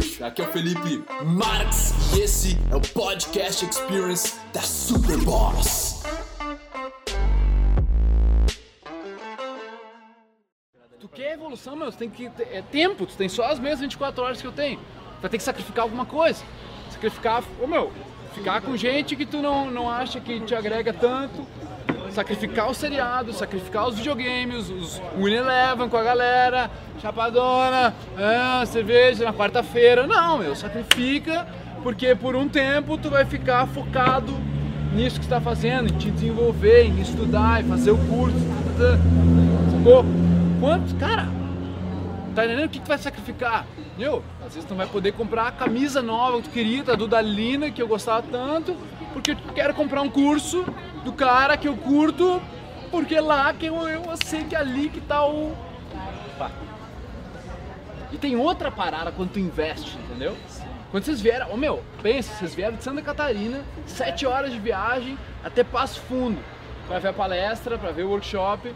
Aqui é o Felipe Marx e esse é o Podcast Experience da Super Boss. Tu quer evolução, meu, tu tem que é tempo, tu tem só as mesmas 24 horas que eu tenho. Tu vai ter que sacrificar alguma coisa. Sacrificar, ô meu, ficar com gente que tu não, não acha que te agrega tanto. Sacrificar o seriado, sacrificar os videogames, os Win Eleven com a galera, chapadona, ah, cerveja na quarta-feira. Não, meu, sacrifica, porque por um tempo tu vai ficar focado nisso que tu tá fazendo, em te desenvolver, em estudar, em fazer o curso. tá. Sacou? Quanto? Cara, tá entendendo o que tu vai sacrificar? Meu, às vezes tu não vai poder comprar a camisa nova que tu queria, da Dudalina, que eu gostava tanto, porque eu quero comprar um curso do cara que eu curto, porque lá que eu, eu sei que é ali que tá o. E tem outra parada quando tu investe, entendeu? Quando vocês vieram, ô meu, pensa, vocês vieram de Santa Catarina, sete horas de viagem até Passo Fundo, pra ver a palestra, pra ver o workshop.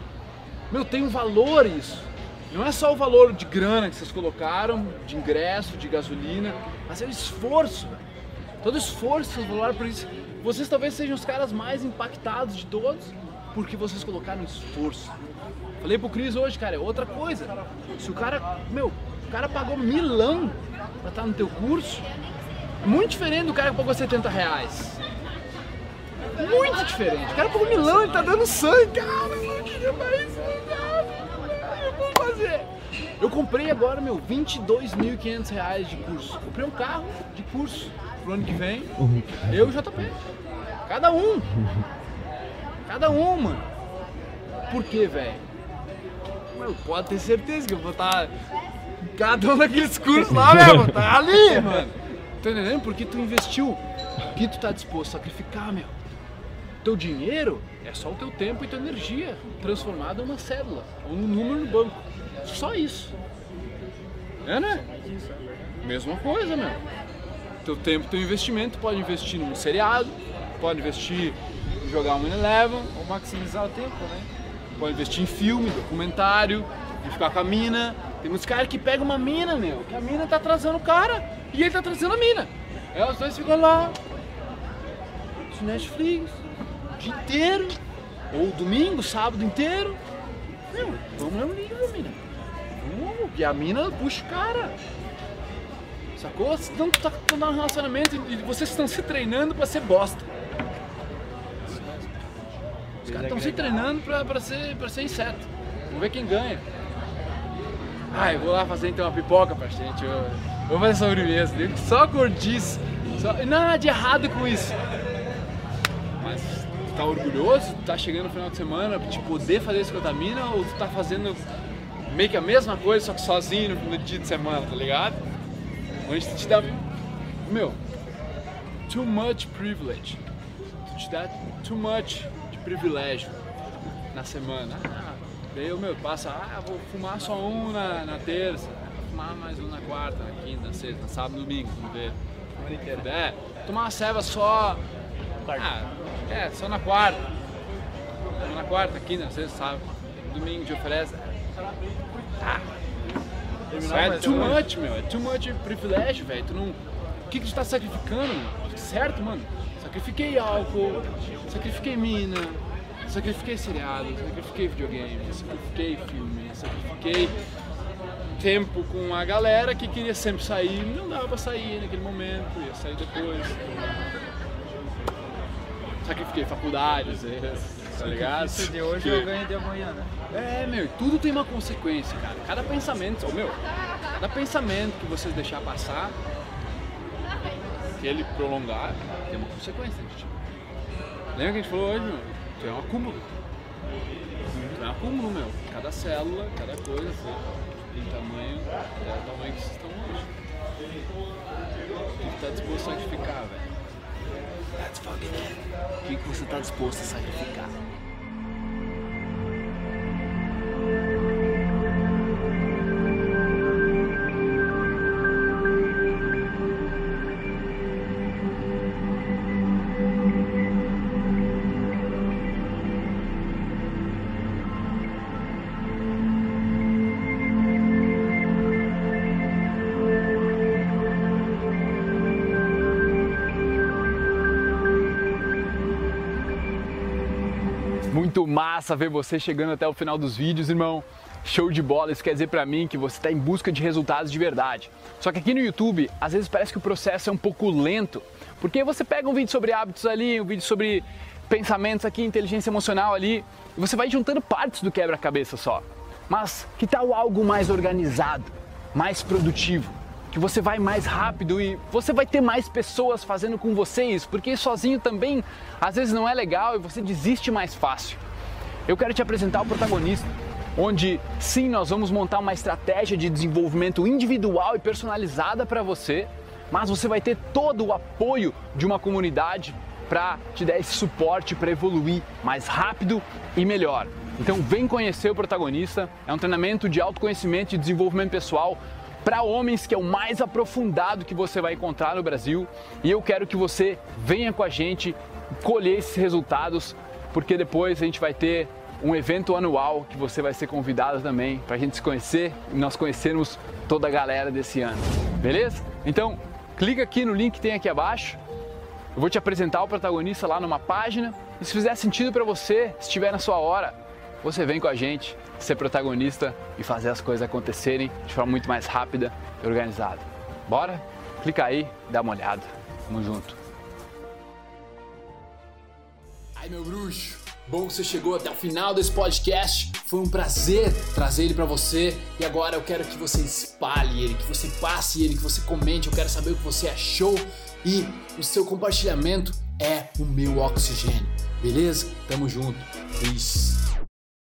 Meu, tem um valor isso. Não é só o valor de grana que vocês colocaram, de ingresso, de gasolina, mas é o esforço, velho. Todo esforço vocês colocaram por isso. Vocês talvez sejam os caras mais impactados de todos, porque vocês colocaram esforço. Falei pro Cris hoje, cara, é outra coisa. Se o cara, meu, o cara pagou milão pra estar no teu curso, é muito diferente do cara que pagou 70 reais. Muito diferente. O cara pagou milão, ele tá dando sangue, cara, eu queria mais eu vou fazer. Eu comprei agora, meu, 22.500 reais de curso. Comprei um carro de curso pro ano que vem. Eu e o JP. Cada um. Cada um, mano. Por quê, velho? Pode ter certeza que eu vou estar em cada um daqueles cursos lá mesmo. Tá ali, mano. Tá entendendo? Porque tu investiu. O que tu tá disposto a sacrificar, meu? Teu dinheiro é só o teu tempo e tua energia transformada em uma célula ou um número no banco. Só isso. É, né? Mesma coisa, meu. Teu tempo, teu investimento, pode investir num seriado, pode investir em jogar um Eleven, Ou maximizar o tempo, né? pode investir em filme, documentário, em ficar com a mina. Tem muitos caras que pegam uma mina, meu, que a mina tá atrasando o cara e ele tá atrasando a mina. Aí os dois ficam lá, de Netflix, o dia inteiro, ou domingo, sábado inteiro. Meu, vamos ler um livro, mina. Vamos. E a mina puxa o cara. Sacou? Vocês não tá tá num relacionamento e vocês estão se treinando pra ser bosta. Os caras estão se treinando pra, pra, ser, pra ser inseto. Vamos ver quem ganha. Ah, eu vou lá fazer então uma pipoca pra gente. Eu, eu vou fazer sobremesa. Só gordice. Só, nada de errado com isso. Mas tu tá orgulhoso? Tu tá chegando no final de semana de poder fazer isso com a tua mina? Ou tu tá fazendo meio que a mesma coisa, só que sozinho no dia de semana, tá ligado? Onde tu te dá. Meu, too much privilege. Tu te dá too much de privilégio na semana. Ah, daí eu, meu, passa, ah, vou fumar só um na, na terça, vou fumar mais um na quarta, na quinta, na sexta, na sábado, domingo, vamos ver. Semana inteira. É, tomar uma ceva só. Ah, é, só na quarta. Na quarta, quinta, sexta, sábado. Domingo te oferece. Ah, é too uma. much, meu. É too much privilégio, velho. Tu não. O que, que tu tá sacrificando? meu? Certo, mano? Sacrifiquei álcool, sacrifiquei mina, sacrifiquei seriado, sacrifiquei videogame, sacrifiquei filme, sacrifiquei tempo com a galera que queria sempre sair, não dava pra sair naquele momento, ia sair depois. Sacrifiquei faculdade, às vezes, tá ligado? Isso de hoje Que- eu ganho de amanhã, né? é, meu, tudo tem uma consequência, cara. Cada pensamento, ô, meu, cada pensamento que vocês deixar passar, que ele prolongar, tem uma consequência, gente. Lembra que a gente falou hoje, meu? Tu é um acúmulo. Tu é um acúmulo, meu. Cada célula, cada coisa, foi em tamanho, é o tamanho que vocês estão hoje. O tu tá disposto a sacrificar, velho? That's fucking it. Que, você tá disposto a sacrificar? Muito massa ver você chegando até o final dos vídeos, irmão. Show de bola, isso quer dizer pra mim que você está em busca de resultados de verdade. Só que aqui no YouTube, às vezes parece que o processo é um pouco lento, porque você pega um vídeo sobre hábitos ali, um vídeo sobre pensamentos aqui, inteligência emocional ali, e você vai juntando partes do quebra-cabeça só. Mas que tal algo mais organizado, mais produtivo? Que você vai mais rápido e você vai ter mais pessoas fazendo com vocês, porque sozinho também às vezes não é legal e você desiste mais fácil. Eu quero te apresentar o protagonista onde sim nós vamos montar uma estratégia de desenvolvimento individual e personalizada para você, mas você vai ter todo o apoio de uma comunidade para te dar esse suporte para evoluir mais rápido e melhor. Então vem conhecer o protagonista, é um treinamento de autoconhecimento e desenvolvimento pessoal para homens que é o mais aprofundado que você vai encontrar no Brasil, e eu quero que você venha com a gente colher esses resultados, porque depois a gente vai ter um evento anual que você vai ser convidado também para a gente se conhecer e nós conhecermos toda a galera desse ano. Beleza? Então, clica aqui no link que tem aqui abaixo. Eu vou te apresentar o protagonista lá numa página e se fizer sentido para você, se estiver na sua hora, você vem com a gente ser protagonista e fazer as coisas acontecerem de forma muito mais rápida e organizada. Bora? Clica aí, dá uma olhada. Tamo junto. Ai, meu bruxo. Bom que você chegou até o final desse podcast. Foi um prazer trazer ele para você. E agora eu quero que você espalhe ele, que você passe ele, que você comente. Eu quero saber o que você achou. E o seu compartilhamento é o meu oxigênio. Beleza? Tamo junto. Peace.